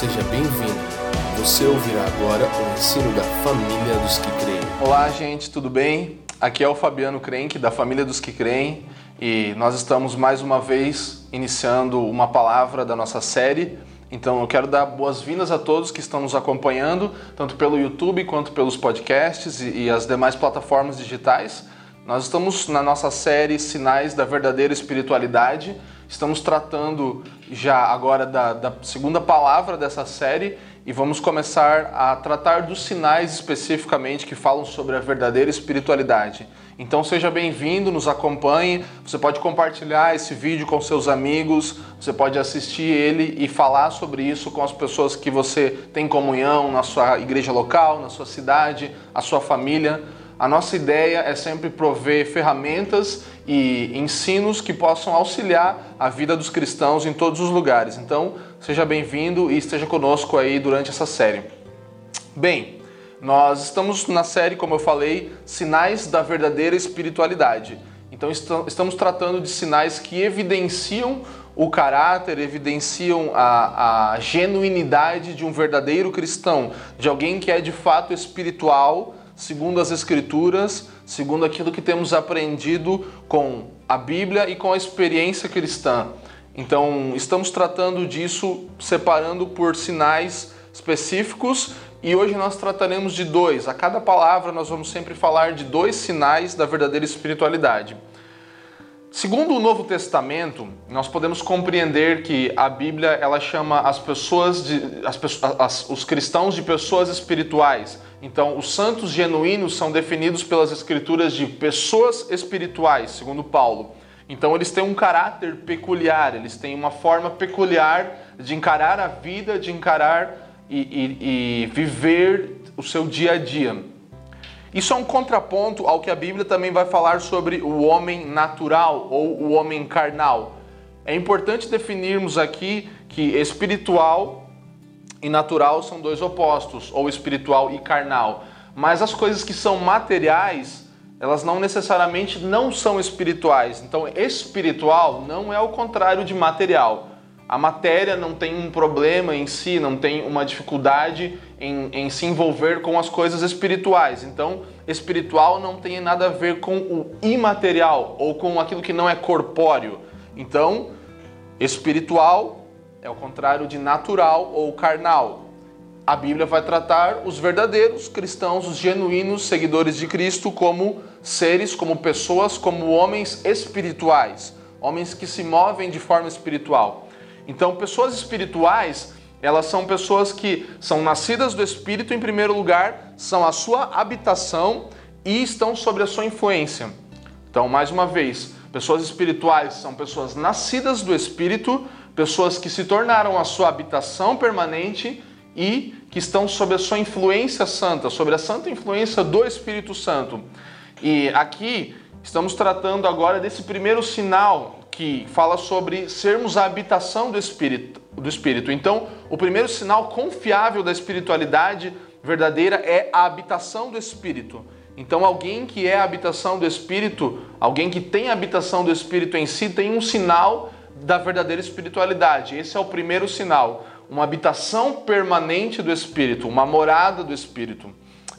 Seja bem-vindo. Você ouvirá agora o ensino da família dos que creem. Olá, gente, tudo bem? Aqui é o Fabiano Crenque, da família dos que creem, e nós estamos mais uma vez iniciando uma palavra da nossa série. Então eu quero dar boas-vindas a todos que estão nos acompanhando, tanto pelo YouTube quanto pelos podcasts e, e as demais plataformas digitais. Nós estamos na nossa série Sinais da Verdadeira Espiritualidade. Estamos tratando já agora da, da, segunda palavra dessa série e vamos começar a tratar dos sinais especificamente que falam sobre a verdadeira espiritualidade. Então seja bem-vindo, nos acompanhe. Você pode compartilhar esse vídeo com seus amigos, você pode assistir ele e falar sobre isso com as pessoas que você tem comunhão na sua igreja local, na sua cidade, a sua família. A nossa ideia é sempre prover ferramentas e ensinos que possam auxiliar a vida dos cristãos em todos os lugares. Então, seja bem-vindo e esteja conosco aí durante essa série. Bem, nós estamos na série, como eu falei, Sinais da Verdadeira Espiritualidade. Então, estamos tratando de sinais que evidenciam o caráter, evidenciam a, a genuinidade de um verdadeiro cristão, de alguém que é de fato espiritual segundo as Escrituras, segundo aquilo que temos aprendido com a Bíblia e com a experiência cristã. Então, estamos tratando disso separando por sinais específicos e hoje nós trataremos de dois. A cada palavra nós vamos sempre falar de dois sinais da verdadeira espiritualidade. Segundo o Novo Testamento, nós podemos compreender que a Bíblia ela chama as pessoas de as, as, os cristãos de pessoas espirituais. Então, os santos genuínos são definidos pelas escrituras de pessoas espirituais, segundo Paulo. Então, eles têm um caráter peculiar, eles têm uma forma peculiar de encarar a vida, de encarar e, e, e viver o seu dia a dia. Isso é um contraponto ao que a Bíblia também vai falar sobre o homem natural ou o homem carnal. É importante definirmos aqui que espiritual e natural são dois opostos, ou espiritual e carnal. Mas as coisas que são materiais, elas não necessariamente não são espirituais. Então, espiritual não é o contrário de material. A matéria não tem um problema em si, não tem uma dificuldade em, em se envolver com as coisas espirituais. Então, espiritual não tem nada a ver com o imaterial ou com aquilo que não é corpóreo. Então, espiritual é o contrário de natural ou carnal. A Bíblia vai tratar os verdadeiros cristãos, os genuínos seguidores de Cristo, como seres, como pessoas, como homens espirituais, homens que se movem de forma espiritual. Então, pessoas espirituais, elas são pessoas que são nascidas do Espírito em primeiro lugar, são a sua habitação e estão sob a sua influência. Então, mais uma vez, pessoas espirituais são pessoas nascidas do Espírito, pessoas que se tornaram a sua habitação permanente e que estão sob a sua influência santa, sobre a santa influência do Espírito Santo. E aqui estamos tratando agora desse primeiro sinal que fala sobre sermos a habitação do Espírito. Do Espírito. Então, o primeiro sinal confiável da espiritualidade verdadeira é a habitação do Espírito. Então, alguém que é a habitação do Espírito, alguém que tem a habitação do Espírito em si, tem um sinal da verdadeira espiritualidade. Esse é o primeiro sinal, uma habitação permanente do Espírito, uma morada do Espírito.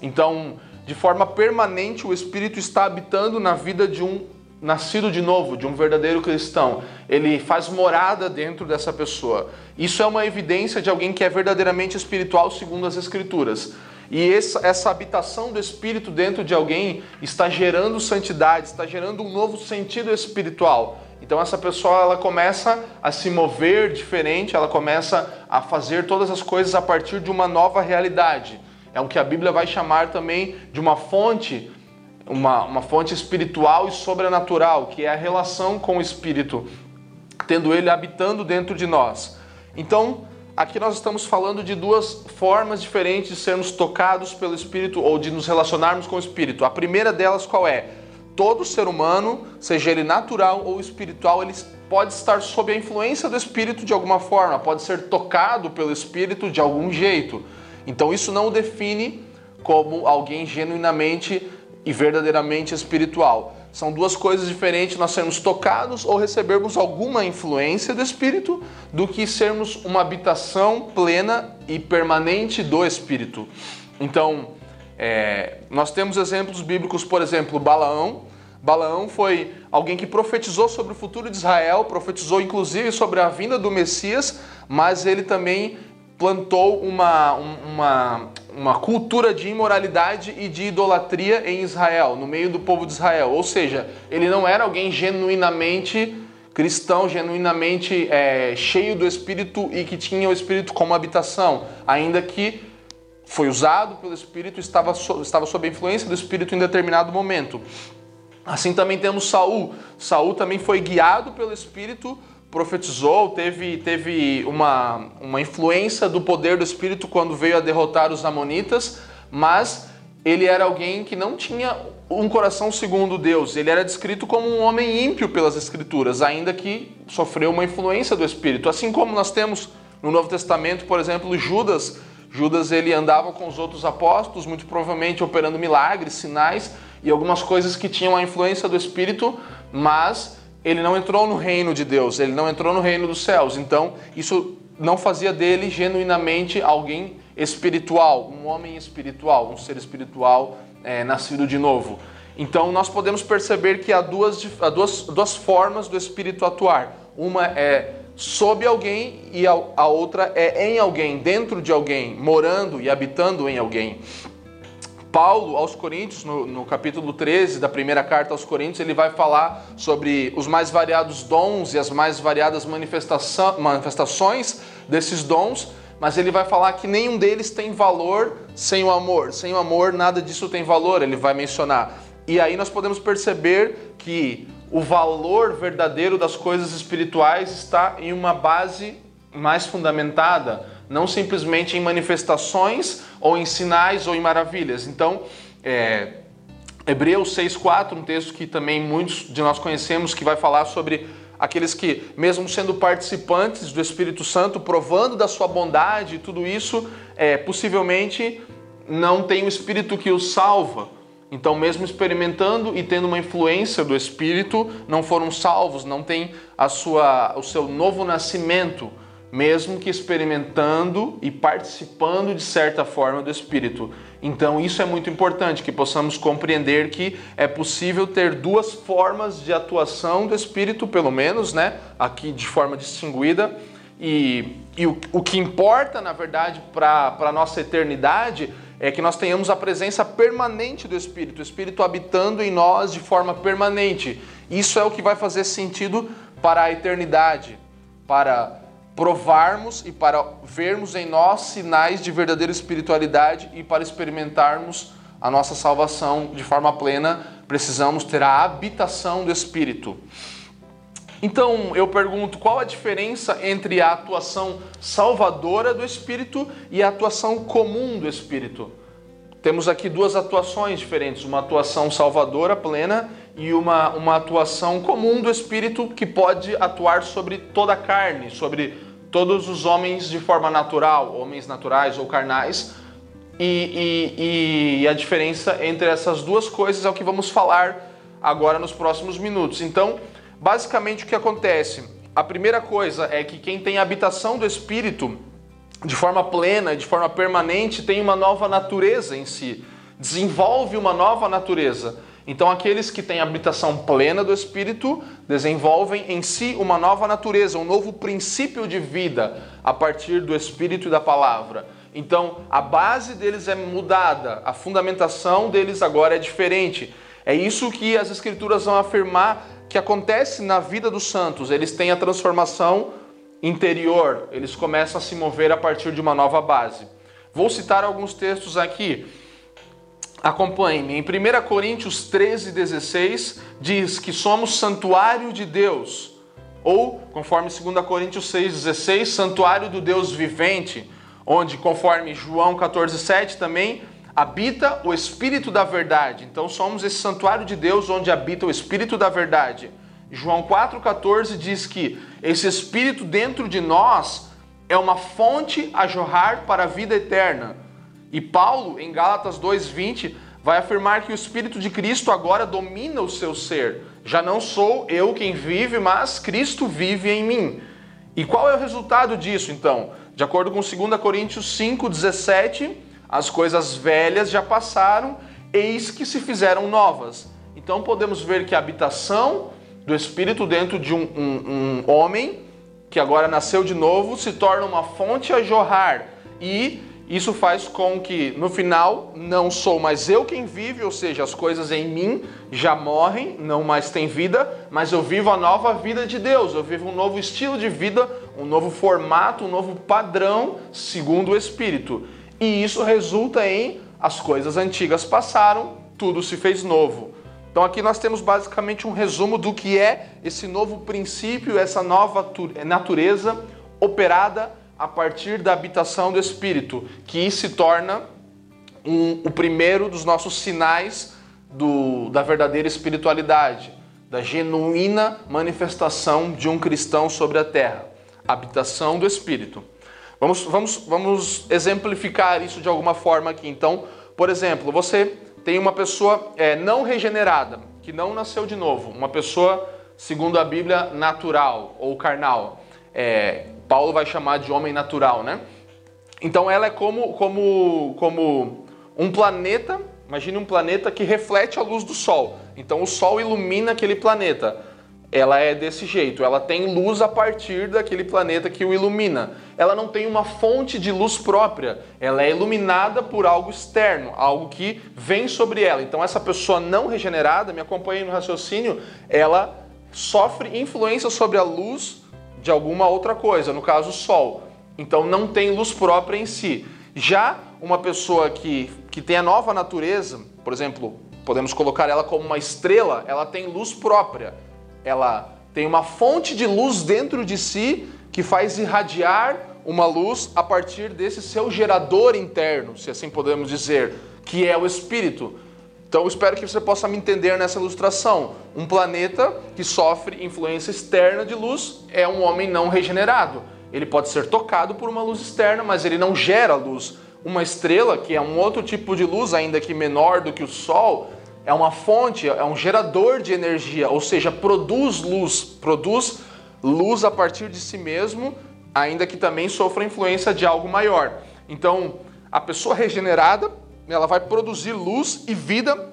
Então, de forma permanente, o Espírito está habitando na vida de um nascido de novo, de um verdadeiro cristão, ele faz morada dentro dessa pessoa. Isso é uma evidência de alguém que é verdadeiramente espiritual segundo as Escrituras. E essa, habitação do Espírito dentro de alguém está gerando santidade, está gerando um novo sentido espiritual. Então essa pessoa ela começa a se mover diferente, ela começa a fazer todas as coisas a partir de uma nova realidade. É o que a Bíblia vai chamar também de uma fonte uma, uma fonte espiritual e sobrenatural, que é a relação com o Espírito, tendo ele habitando dentro de nós. Então, aqui nós estamos falando de duas formas diferentes de sermos tocados pelo Espírito ou de nos relacionarmos com o Espírito. A primeira delas qual é? Todo ser humano, seja ele natural ou espiritual, ele pode estar sob a influência do Espírito de alguma forma, pode ser tocado pelo Espírito de algum jeito. Então isso não o define como alguém genuinamente e verdadeiramente espiritual. São duas coisas diferentes, nós sermos tocados ou recebermos alguma influência do Espírito, do que sermos uma habitação plena e permanente do Espírito. Então, é, nós temos exemplos bíblicos, por exemplo, Balaão. Balaão foi alguém que profetizou sobre o futuro de Israel, profetizou inclusive sobre a vinda do Messias, mas ele também plantou uma, uma, uma cultura de imoralidade e de idolatria em Israel, no meio do povo de Israel. Ou seja, ele não era alguém genuinamente cristão, genuinamente é, cheio do Espírito e que tinha o Espírito como habitação, ainda que foi usado pelo Espírito, estava, so, estava sob a influência do Espírito em determinado momento. Assim também temos Saul. Saul também foi guiado pelo Espírito profetizou, teve, teve uma, uma influência do poder do Espírito quando veio a derrotar os Amonitas, mas ele era alguém que não tinha um coração segundo Deus. Ele era descrito como um homem ímpio pelas Escrituras, ainda que sofreu uma influência do Espírito. Assim como nós temos no Novo Testamento, por exemplo, Judas. Judas ele andava com os outros apóstolos, muito provavelmente operando milagres, sinais e algumas coisas que tinham a influência do Espírito, mas ele não entrou no reino de Deus, ele não entrou no reino dos céus. Então, isso não fazia dele genuinamente alguém espiritual, um homem espiritual, um ser espiritual é, nascido de novo. Então, nós podemos perceber que há duas, há duas, duas formas do espírito atuar. Uma é sob alguém e a, outra é em alguém, dentro de alguém, morando e habitando em alguém. Paulo, aos Coríntios, no, no, capítulo 13 da primeira carta aos Coríntios, ele vai falar sobre os mais variados dons e as mais variadas manifestações desses dons, mas ele vai falar que nenhum deles tem valor sem o amor. Sem o amor, nada disso tem valor, ele vai mencionar. E aí nós podemos perceber que o valor verdadeiro das coisas espirituais está em uma base mais fundamentada, não simplesmente em manifestações ou em sinais ou em maravilhas. Então, é, Hebreus 6,4, um texto que também muitos de nós conhecemos, que vai falar sobre aqueles que, mesmo sendo participantes do Espírito Santo, provando da sua bondade e tudo isso, é, possivelmente não tem o Espírito que os salva. Então, mesmo experimentando e tendo uma influência do Espírito, não foram salvos, não tem a sua, o seu novo nascimento mesmo que experimentando e participando de certa forma do Espírito. Então, isso é muito importante, que possamos compreender que é possível ter duas formas de atuação do Espírito, pelo menos, né? Aqui de forma distinguida. E, e o, o que importa, na verdade, para a nossa eternidade é que nós tenhamos a presença permanente do Espírito, o Espírito habitando em nós de forma permanente. Isso é o que vai fazer sentido para a eternidade, para provarmos e para vermos em nós sinais de verdadeira espiritualidade e para experimentarmos a nossa salvação de forma plena, precisamos ter a habitação do Espírito. Então eu pergunto qual a diferença entre a atuação salvadora do Espírito e a atuação comum do Espírito? Temos aqui duas atuações diferentes: uma atuação salvadora plena e uma, uma atuação comum do Espírito que pode atuar sobre toda a carne, sobre todos os homens de forma natural, homens naturais ou carnais. E, e, e a diferença entre essas duas coisas é o que vamos falar agora nos próximos minutos. Então, basicamente o que acontece? A primeira coisa é que quem tem habitação do Espírito de forma plena, de forma permanente, tem uma nova natureza em si, desenvolve uma nova natureza. Então, aqueles que têm habitação plena do Espírito desenvolvem em si uma nova natureza, um novo princípio de vida a partir do Espírito e da palavra. Então, a base deles é mudada, a fundamentação deles agora é diferente. É isso que as Escrituras vão afirmar que acontece na vida dos santos. Eles têm a transformação interior, eles começam a se mover a partir de uma nova base. Vou citar alguns textos aqui. Acompanhe-me. Em 1 Coríntios 13, 16, diz que somos santuário de Deus. Ou, conforme 2 Coríntios 6, 16, santuário do Deus vivente. Onde, conforme João 14, 7 também, habita o Espírito da verdade. Então, somos esse santuário de Deus onde habita o Espírito da verdade. João 4,14 diz que esse Espírito dentro de nós é uma fonte a jorrar para a vida eterna. E Paulo, em Gálatas 2:20, vai afirmar que o Espírito de Cristo agora domina o seu ser. Já não sou eu quem vive, mas Cristo vive em mim. E qual é o resultado disso, então? De acordo com 2 Coríntios 5,17, as coisas velhas já passaram, eis que se fizeram novas. Então podemos ver que a habitação do Espírito dentro de um, um, um homem que agora nasceu de novo se torna uma fonte a jorrar e isso faz com que no final não sou mais eu quem vive, ou seja, as coisas em mim já morrem, não mais tem vida, mas eu vivo a nova vida de Deus, eu vivo um novo estilo de vida, um novo formato, um novo padrão segundo o Espírito. E isso resulta em as coisas antigas passaram, tudo se fez novo. Então aqui nós temos basicamente um resumo do que é esse novo princípio, essa nova natureza operada a partir da habitação do Espírito, que se torna um, o primeiro dos nossos sinais do, da verdadeira espiritualidade, da genuína manifestação de um cristão sobre a terra, habitação do Espírito. Vamos, vamos, vamos exemplificar isso de alguma forma aqui. Então, por exemplo, você tem uma pessoa é, não regenerada, que não nasceu de novo, uma pessoa, segundo a Bíblia, natural ou carnal. É, Paulo vai chamar de homem natural, né? Então ela é como, como, como um planeta, imagine um planeta que reflete a luz do Sol. Então o Sol ilumina aquele planeta. Ela é desse jeito, ela tem luz a partir daquele planeta que o ilumina. Ela não tem uma fonte de luz própria, ela é iluminada por algo externo, algo que vem sobre ela. Então essa pessoa não regenerada, me acompanhe no raciocínio, ela sofre influência sobre a luz de alguma outra coisa, no caso o Sol. Então não tem luz própria em si. Já uma pessoa que, que tem a nova natureza, por exemplo, podemos colocar ela como uma estrela, ela tem luz própria. Ela tem uma fonte de luz dentro de si que faz irradiar uma luz a partir desse seu gerador interno, se assim podemos dizer, que é o espírito. Então, espero que você possa me entender nessa ilustração. Um planeta que sofre influência externa de luz é um homem não regenerado. Ele pode ser tocado por uma luz externa, mas ele não gera luz. Uma estrela, que é um outro tipo de luz, ainda que menor do que o Sol, é uma fonte, é um gerador de energia, ou seja, produz luz, produz luz a partir de si mesmo, ainda que também sofra influência de algo maior. Então, a pessoa regenerada ela vai produzir luz e vida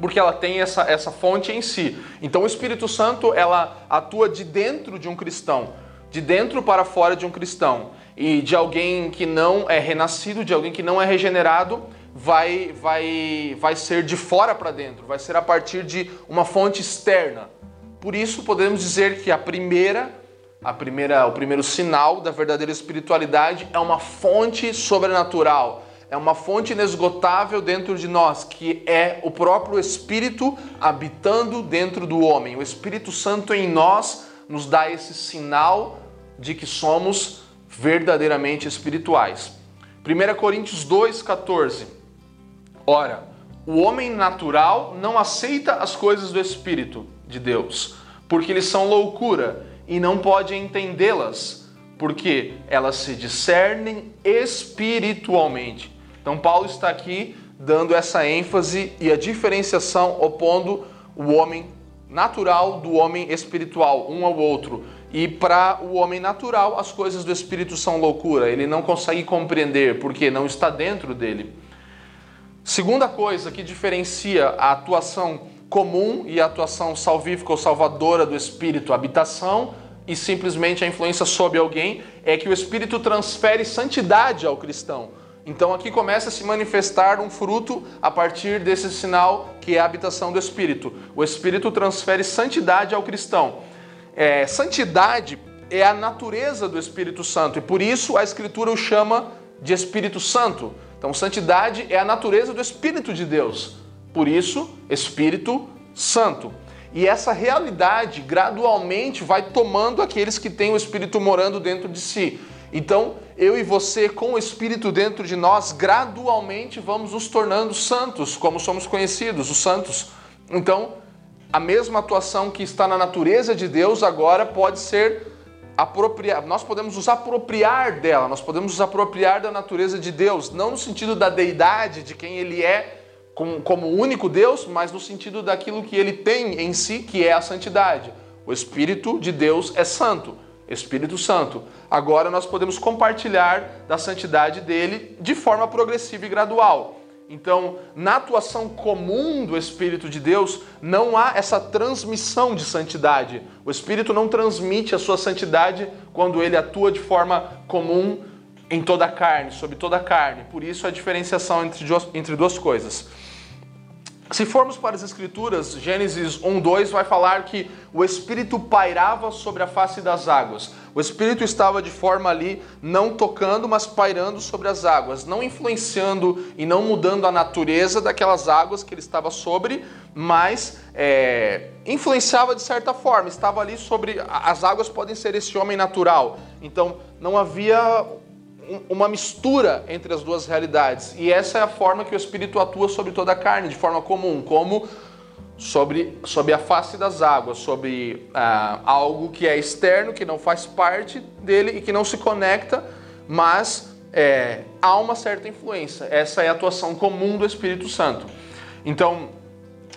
porque ela tem essa, essa fonte em si. Então o Espírito Santo ela atua de dentro de um cristão, de dentro para fora de um cristão. E de alguém que não é renascido, de alguém que não é regenerado, vai, vai, vai ser de fora para dentro, vai ser a partir de uma fonte externa. Por isso podemos dizer que a primeira, a primeira, o primeiro sinal da verdadeira espiritualidade é uma fonte sobrenatural é uma fonte inesgotável dentro de nós, que é o próprio Espírito habitando dentro do homem. O Espírito Santo em nós nos dá esse sinal de que somos verdadeiramente espirituais. 1 Coríntios 2,14 Ora, o homem natural não aceita as coisas do Espírito de Deus, porque eles são loucura e não pode entendê-las, porque elas se discernem espiritualmente. Então, Paulo está aqui dando essa ênfase e a diferenciação opondo o homem natural do homem espiritual, um ao outro. E para o homem natural, as coisas do espírito são loucura, ele não consegue compreender porque não está dentro dele. Segunda coisa que diferencia a atuação comum e a atuação salvífica ou salvadora do espírito, habitação e simplesmente a influência sobre alguém, é que o espírito transfere santidade ao cristão. Então aqui começa a se manifestar um fruto a partir desse sinal que é a habitação do Espírito. O Espírito transfere santidade ao cristão. É, santidade é a natureza do Espírito Santo e por isso a Escritura o chama de Espírito Santo. Então, santidade é a natureza do Espírito de Deus. Por isso, Espírito Santo. E essa realidade gradualmente vai tomando aqueles que têm o Espírito morando dentro de si. Então, eu e você, com o Espírito dentro de nós, gradualmente vamos nos tornando santos, como somos conhecidos, os santos. Então, a mesma atuação que está na natureza de Deus agora pode ser apropriar, nós podemos nos apropriar dela, nós podemos nos apropriar da natureza de Deus, não no sentido da deidade, de quem ele é como, como único Deus, mas no sentido daquilo que ele tem em si, que é a santidade. O Espírito de Deus é santo, Espírito Santo. Agora nós podemos compartilhar da santidade dele de forma progressiva e gradual. Então, na atuação comum do Espírito de Deus, não há essa transmissão de santidade. O Espírito não transmite a sua santidade quando ele atua de forma comum em toda a carne, sobre toda a carne. Por isso a diferenciação entre, entre duas coisas. Se formos para as Escrituras, Gênesis 1, 2 vai falar que o Espírito pairava sobre a face das águas. O Espírito estava de forma ali, não tocando, mas pairando sobre as águas, não influenciando e não mudando a natureza daquelas águas que ele estava sobre, mas é, influenciava de certa forma, estava ali sobre. As águas podem ser esse homem natural. Então não havia uma mistura entre as duas realidades. E essa é a forma que o Espírito atua sobre toda a carne, de forma comum, como sobre, sobre a face das águas, sobre ah, algo que é externo, que não faz parte dele e que não se conecta, mas é, há uma certa influência. Essa é a atuação comum do Espírito Santo. Então,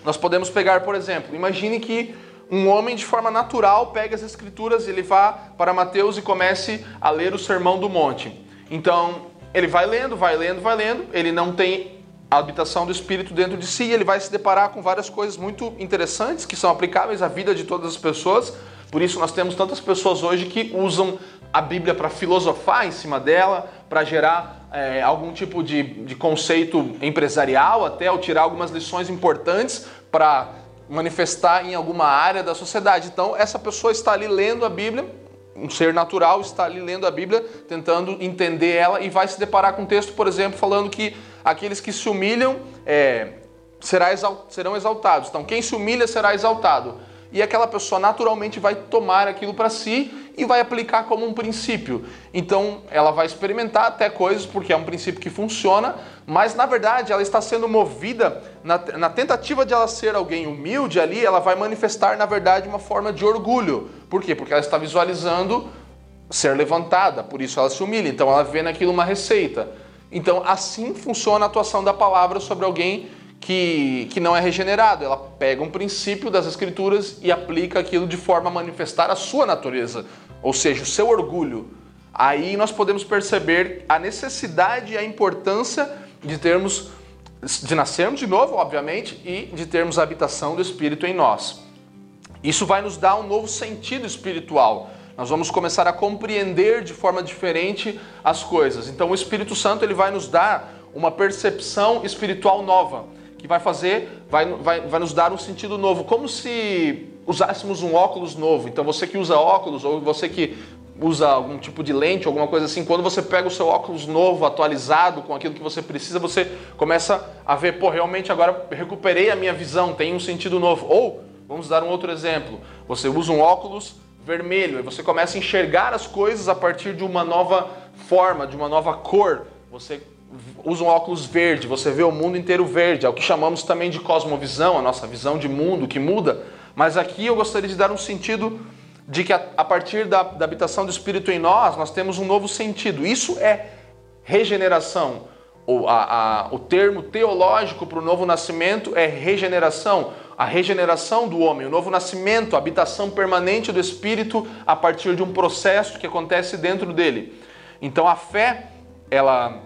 nós podemos pegar, por exemplo, imagine que um homem de forma natural pega as escrituras, ele vá para Mateus e comece a ler o Sermão do Monte. Então, ele vai lendo, vai lendo, vai lendo, ele não tem a habitação do Espírito dentro de si, ele vai se deparar com várias coisas muito interessantes que são aplicáveis à vida de todas as pessoas. Por isso, nós temos tantas pessoas hoje que usam a Bíblia para filosofar em cima dela, para gerar é, algum tipo de, de conceito empresarial, até ou tirar algumas lições importantes para manifestar em alguma área da sociedade. Então, essa pessoa está ali lendo a Bíblia um ser natural está ali lendo a Bíblia, tentando entender ela e vai se deparar com um texto, por exemplo, falando que aqueles que se humilham é, serão exaltados. Então, quem se humilha será exaltado. E aquela pessoa naturalmente vai tomar aquilo para si e vai aplicar como um princípio. Então, ela vai experimentar até coisas, porque é um princípio que funciona, mas na verdade ela está sendo movida na, na tentativa de ela ser alguém humilde ali, ela vai manifestar, na verdade, uma forma de orgulho. Por quê? Porque ela está visualizando ser levantada, por isso ela se humilha. Então, ela vê naquilo uma receita. Então, assim funciona a atuação da palavra sobre alguém que, que não é regenerado. Ela pega um princípio das Escrituras e aplica aquilo de forma a manifestar a sua natureza, ou seja, o seu orgulho. Aí nós podemos perceber a necessidade e a importância de termos, de nascermos de novo, obviamente, e de termos a habitação do Espírito em nós. Isso vai nos dar um novo sentido espiritual. Nós vamos começar a compreender de forma diferente as coisas. Então, o Espírito Santo ele vai nos dar uma percepção espiritual nova que vai fazer, vai, vai, vai nos dar um sentido novo, como se usássemos um óculos novo. Então você que usa óculos ou você que usa algum tipo de lente, alguma coisa assim, quando você pega o seu óculos novo, atualizado com aquilo que você precisa, você começa a ver, pô, realmente agora recuperei a minha visão, tem um sentido novo. Ou, vamos dar um outro exemplo, você usa um óculos vermelho e você começa a enxergar as coisas a partir de uma nova forma, de uma nova cor. Você usa um óculos verde, você vê o mundo inteiro verde, é o que chamamos também de cosmovisão, a nossa visão de mundo que muda. Mas aqui eu gostaria de dar um sentido de que a, a partir da, da habitação do Espírito em nós, nós temos um novo sentido. Isso é regeneração. O, a, a, o termo teológico para o novo nascimento é regeneração. A regeneração do homem, o novo nascimento, a habitação permanente do Espírito a partir de um processo que acontece dentro dele. Então a fé, ela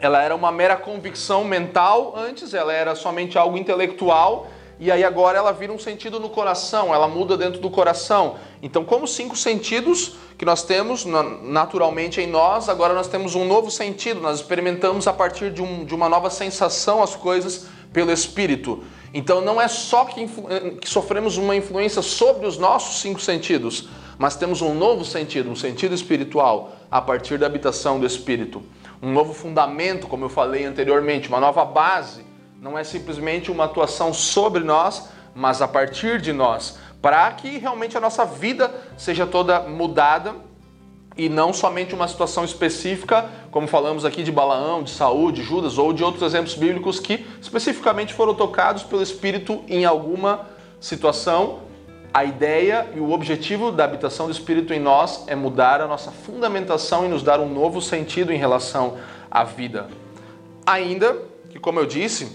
ela era uma mera convicção mental antes, ela era somente algo intelectual e aí agora ela vira um sentido no coração, ela muda dentro do coração. Então, como cinco sentidos que nós temos naturalmente em nós, agora nós temos um novo sentido, nós experimentamos a partir de, um, de uma nova sensação as coisas pelo Espírito. Então, não é só que, que sofremos uma influência sobre os nossos cinco sentidos, mas temos um novo sentido, um sentido espiritual, a partir da habitação do Espírito um novo fundamento, como eu falei anteriormente, uma nova base. Não é simplesmente uma atuação sobre nós, mas a partir de nós, para que realmente a nossa vida seja toda mudada e não somente uma situação específica, como falamos aqui de Balaão, de Saúl, de Judas ou de outros exemplos bíblicos que especificamente foram tocados pelo Espírito em alguma situação a ideia e o objetivo da habitação do Espírito em nós é mudar a nossa fundamentação e nos dar um novo sentido em relação à vida. Ainda que, como eu disse,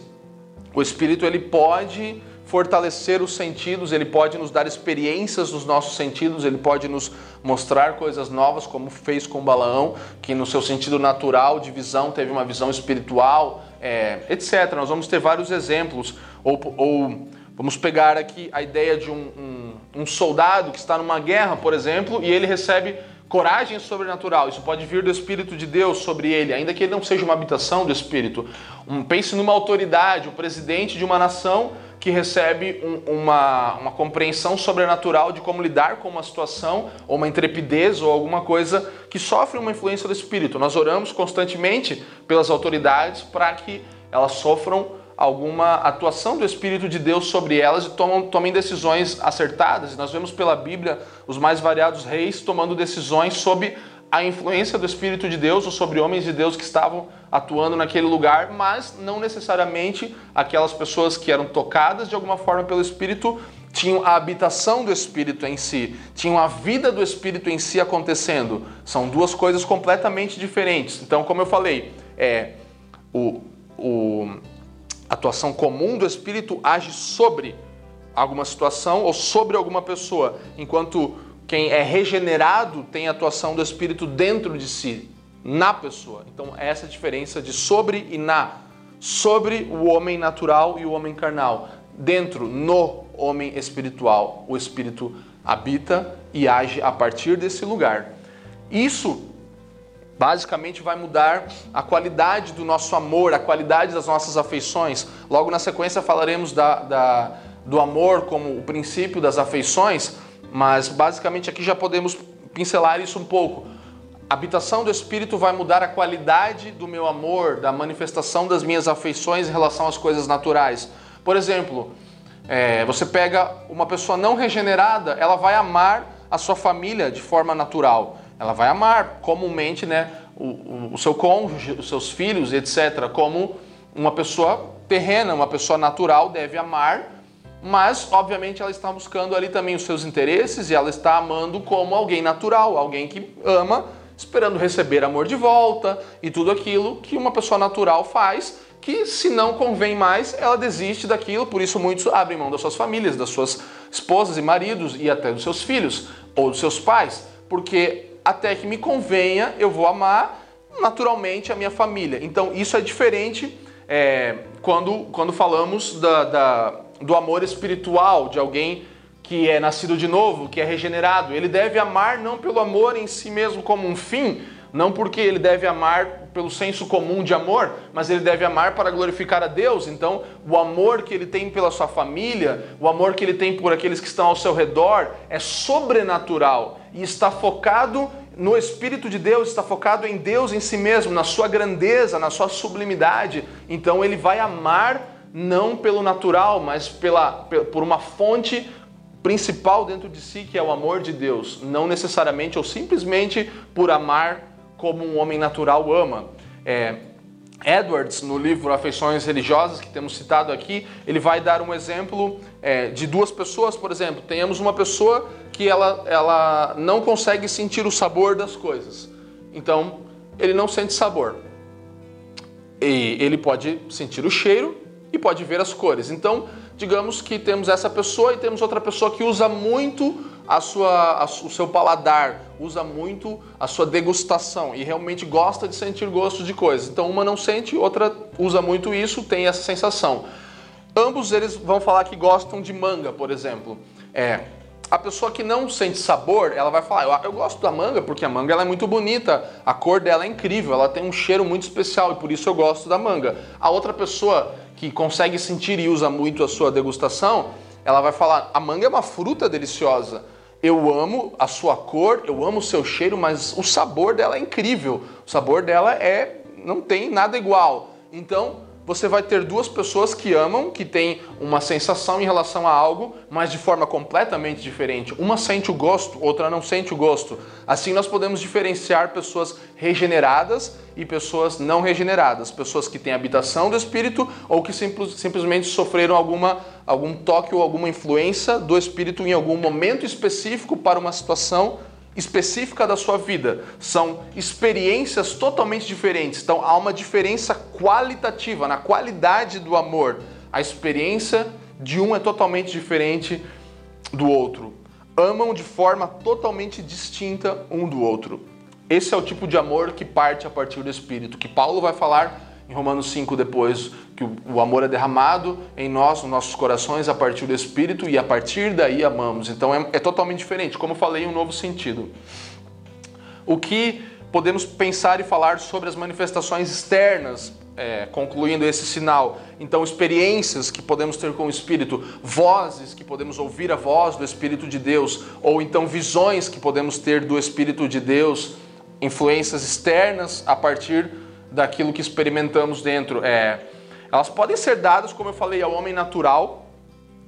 O Espírito ele pode fortalecer os sentidos, ele pode nos dar experiências dos nossos sentidos, ele pode nos mostrar coisas novas, como fez com Balaão, que no seu sentido natural de visão teve uma visão espiritual, é, etc. Nós vamos ter vários exemplos, ou, ou, vamos pegar aqui a ideia de um, um, um soldado que está numa guerra, por exemplo, e ele recebe coragem sobrenatural. Isso pode vir do Espírito de Deus sobre ele, ainda que ele não seja uma habitação do Espírito. Um, pense numa autoridade, o presidente de uma nação que recebe um, uma, uma compreensão sobrenatural de como lidar com uma situação, ou uma intrepidez, ou alguma coisa que sofre uma influência do Espírito. Nós oramos constantemente pelas autoridades para que elas sofram alguma atuação do Espírito de Deus sobre elas e tomam, tomem decisões acertadas. E nós vemos pela Bíblia os mais variados reis tomando decisões sob a influência do Espírito de Deus ou sobre homens de Deus que estavam atuando naquele lugar, mas não necessariamente aquelas pessoas que eram tocadas de alguma forma pelo Espírito tinham a habitação do Espírito em si, tinham a vida do Espírito em si acontecendo. São duas coisas completamente diferentes. Então, como eu falei, é, o, o, atuação comum do Espírito age sobre alguma situação ou sobre alguma pessoa, enquanto quem é regenerado tem a atuação do Espírito dentro de si, na pessoa. Então, é essa diferença de sobre e na. Sobre o homem natural e o homem carnal. Dentro, no homem espiritual. O Espírito habita e age a partir desse lugar. Isso basicamente vai mudar a qualidade do nosso amor, a qualidade das nossas afeições. Logo na sequência falaremos da, da, do amor como o princípio das afeições mas basicamente aqui já podemos pincelar isso um pouco. A habitação do Espírito vai mudar a qualidade do meu amor, da manifestação das minhas afeições em relação às coisas naturais. Por exemplo, é, você pega uma pessoa não regenerada, ela vai amar a sua família de forma natural. Ela vai amar comumente né, o, o, seu cônjuge, os seus filhos, etc., como uma pessoa terrena, uma pessoa natural deve amar mas obviamente ela está buscando ali também os seus interesses e ela está amando como alguém natural, alguém que ama, esperando receber amor de volta e tudo aquilo que uma pessoa natural faz, que se não convém mais, ela desiste daquilo, por isso muitos abrem mão das suas famílias, das suas esposas e maridos e até dos seus filhos ou dos seus pais, porque até que me convenha, eu vou amar naturalmente a minha família. Então isso é diferente é, quando, quando falamos da, da do amor espiritual de alguém que é nascido de novo, que é regenerado. Ele deve amar não pelo amor em si mesmo como um fim, não porque ele deve amar pelo senso comum de amor, mas ele deve amar para glorificar a Deus. Então, o amor que ele tem pela sua família, o amor que ele tem por aqueles que estão ao seu redor, é sobrenatural e está focado no Espírito de Deus, está focado em Deus em si mesmo, na sua grandeza, na sua sublimidade. Então, ele vai amar não pelo natural, mas pela, por uma fonte principal dentro de si, que é o amor de Deus, não necessariamente ou simplesmente por amar como um homem natural ama. É, Edwards, no livro Afeições Religiosas, que temos citado aqui, ele vai dar um exemplo é, de duas pessoas, por exemplo. Tenhamos uma pessoa que ela, ela não consegue sentir o sabor das coisas. Então, ele não sente sabor. E ele pode sentir o cheiro, e pode ver as cores. Então, digamos que temos essa pessoa e temos outra pessoa que usa muito a sua, a, o seu paladar, usa muito a sua degustação e realmente gosta de sentir gosto de coisas. Então, uma não sente, outra usa muito isso, tem essa sensação. Ambos eles vão falar que gostam de manga, por exemplo. É, a pessoa que não sente sabor, ela vai falar: eu, eu gosto da manga porque a manga ela é muito bonita, a cor dela é incrível, ela tem um cheiro muito especial e por isso eu gosto da manga. A outra pessoa que consegue sentir e usa muito a sua degustação, ela vai falar: a manga é uma fruta deliciosa. Eu amo a sua cor, eu amo o seu cheiro, mas o sabor dela é incrível. O sabor dela é não tem nada igual. Então, você vai ter duas pessoas que amam, que têm uma sensação em relação a algo, mas de forma completamente diferente. Uma sente o gosto, outra não sente o gosto. Assim nós podemos diferenciar pessoas regeneradas e pessoas não regeneradas, pessoas que têm habitação do espírito ou que simples, simplesmente sofreram alguma algum toque ou alguma influência do espírito em algum momento específico para uma situação específica da sua vida. São experiências totalmente diferentes. Então há uma diferença qualitativa na qualidade do amor. a experiência de um é totalmente diferente do outro. Amam de forma totalmente distinta um do outro. Esse é o tipo de amor que parte a partir do Espírito, que Paulo vai falar em Romanos 5 depois, que o amor é derramado em nós, nos nossos corações, a partir do Espírito, e a partir daí amamos. Então é, é totalmente diferente, como falei, um novo sentido. O que podemos pensar e falar sobre as manifestações externas, é, concluindo esse sinal. Então, experiências que podemos ter com o Espírito, vozes que podemos ouvir a voz do Espírito de Deus, ou então visões que podemos ter do Espírito de Deus, influências externas a partir daquilo que experimentamos dentro. É, elas podem ser dadas, como eu falei, ao homem natural,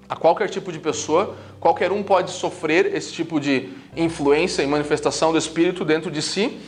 a qualquer tipo de pessoa, qualquer um pode sofrer esse tipo de influência e manifestação do Espírito dentro de si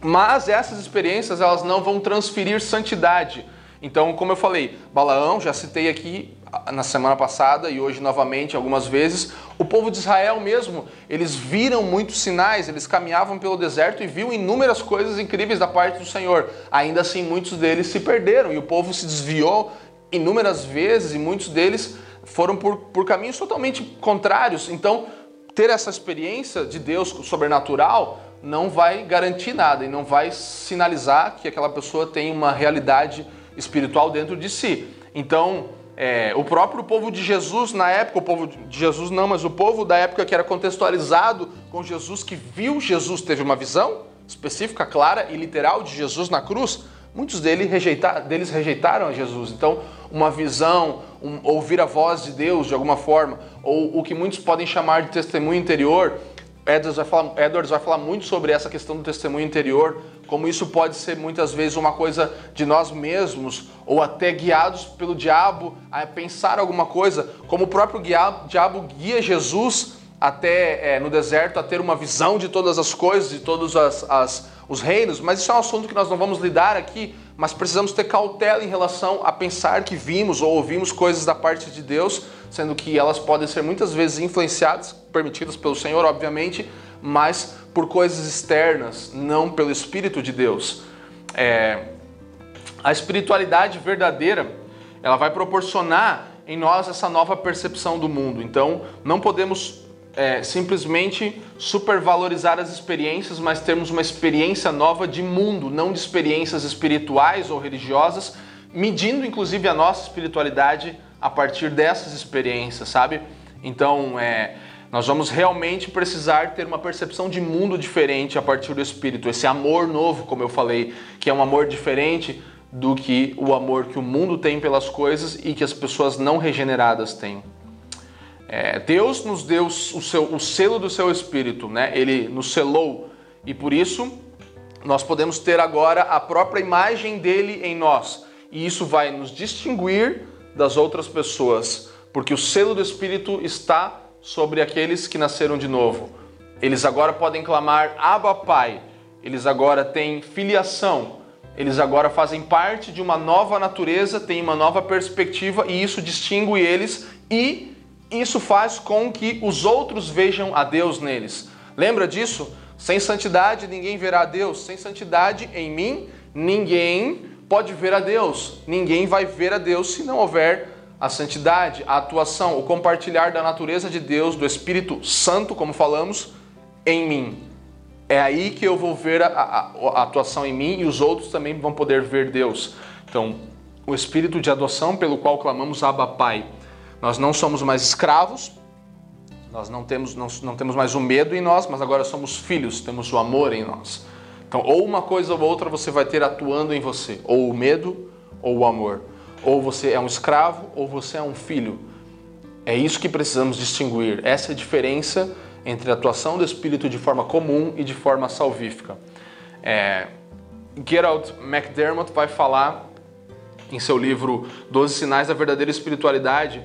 mas essas experiências elas não vão transferir santidade. Então, como eu falei, Balaão, já citei aqui na semana passada e hoje novamente algumas vezes, o povo de Israel mesmo, eles viram muitos sinais, eles caminhavam pelo deserto e viam inúmeras coisas incríveis da parte do Senhor. Ainda assim, muitos deles se perderam e o povo se desviou inúmeras vezes e muitos deles foram por, por caminhos totalmente contrários. Então, ter essa experiência de Deus sobrenatural não vai garantir nada e não vai sinalizar que aquela pessoa tem uma realidade espiritual dentro de si. Então, é, o próprio povo de Jesus na época, o povo de Jesus não, mas o povo da época que era contextualizado com Jesus, que viu Jesus, teve uma visão específica, clara e literal de Jesus na cruz, muitos deles, rejeita, deles rejeitaram a Jesus. Então, uma visão, um, ouvir a voz de Deus de alguma forma, ou o que muitos podem chamar de testemunho interior, Edwards vai, falar, Edwards vai falar muito sobre essa questão do testemunho interior, como isso pode ser muitas vezes uma coisa de nós mesmos, ou até guiados pelo diabo a pensar alguma coisa, como o próprio diabo guia Jesus até é, no deserto a ter uma visão de todas as coisas, de todos as, as, os reinos, mas isso é um assunto que nós não vamos lidar aqui, mas precisamos ter cautela em relação a pensar que vimos ou ouvimos coisas da parte de Deus, sendo que elas podem ser muitas vezes influenciadas, permitidas pelo Senhor, obviamente, mas por coisas externas, não pelo Espírito de Deus. É, a espiritualidade verdadeira, ela vai proporcionar em nós essa nova percepção do mundo. Então, não podemos é, simplesmente supervalorizar as experiências, mas termos uma experiência nova de mundo, não de experiências espirituais ou religiosas, medindo inclusive a nossa espiritualidade a partir dessas experiências, sabe? Então, é, nós vamos realmente precisar ter uma percepção de mundo diferente a partir do Espírito, esse amor novo, como eu falei, que é um amor diferente do que o amor que o mundo tem pelas coisas e que as pessoas não regeneradas têm. É, Deus nos deu o, seu, o selo do seu Espírito, né? Ele nos selou e por isso nós podemos ter agora a própria imagem dele em nós e isso vai nos distinguir das outras pessoas, porque o selo do Espírito está sobre aqueles que nasceram de novo. Eles agora podem clamar Abba Pai, eles agora têm filiação, eles agora fazem parte de uma nova natureza, têm uma nova perspectiva e isso distingue eles e isso faz com que os outros vejam a Deus neles. Lembra disso? Sem santidade ninguém verá a Deus, sem santidade em mim ninguém pode ver a Deus. Ninguém vai ver a Deus se não houver a santidade, a atuação, o compartilhar da natureza de Deus, do Espírito Santo, como falamos, em mim. É aí que eu vou ver a, a, a atuação em mim e os outros também vão poder ver Deus. Então, o Espírito de adoção pelo qual clamamos Abba Pai. Nós não somos mais escravos, nós não temos, não, não temos mais o medo em nós, mas agora somos filhos, temos o amor em nós. Então, ou uma coisa ou outra você vai ter atuando em você, ou o medo ou o amor. Ou você é um escravo ou você é um filho. É isso que precisamos distinguir. Essa é a diferença entre a atuação do Espírito de forma comum e de forma salvífica. É, Gerald McDermott vai falar em seu livro Doze Sinais da Verdadeira Espiritualidade.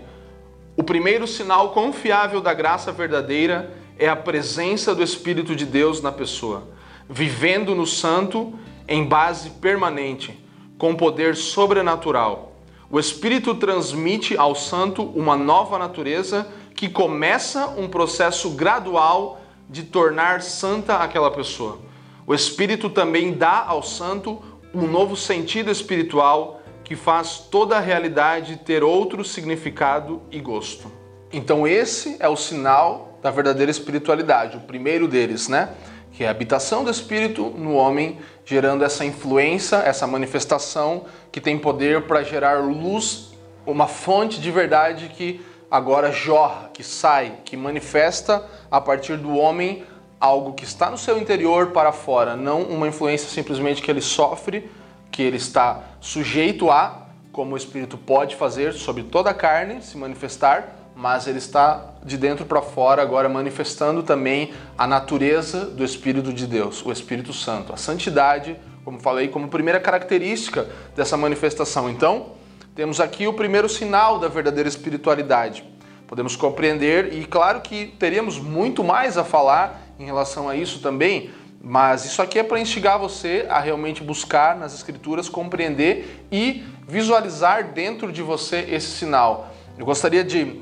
O primeiro sinal confiável da graça verdadeira é a presença do Espírito de Deus na pessoa vivendo no santo em base permanente, com poder sobrenatural. O Espírito transmite ao santo uma nova natureza que começa um processo gradual de tornar santa aquela pessoa. O Espírito também dá ao santo um novo sentido espiritual que faz toda a realidade ter outro significado e gosto. Então esse é o sinal da verdadeira espiritualidade, o primeiro deles, né? Que é a habitação do Espírito no homem, gerando essa influência, essa manifestação que tem poder para gerar luz, uma fonte de verdade que agora jorra, que sai, que manifesta a partir do homem algo que está no seu interior para fora, não uma influência simplesmente que ele sofre, que ele está sujeito a, como o Espírito pode fazer sobre toda a carne, se manifestar, mas ele está de dentro para fora agora manifestando também a natureza do Espírito de Deus, o Espírito Santo, a santidade, como falei, como primeira característica dessa manifestação. Então, temos aqui o primeiro sinal da verdadeira espiritualidade. Podemos compreender e claro que teríamos muito mais a falar em relação a isso também, mas isso aqui é para instigar você a realmente buscar nas escrituras, compreender e visualizar dentro de você esse sinal. Eu gostaria de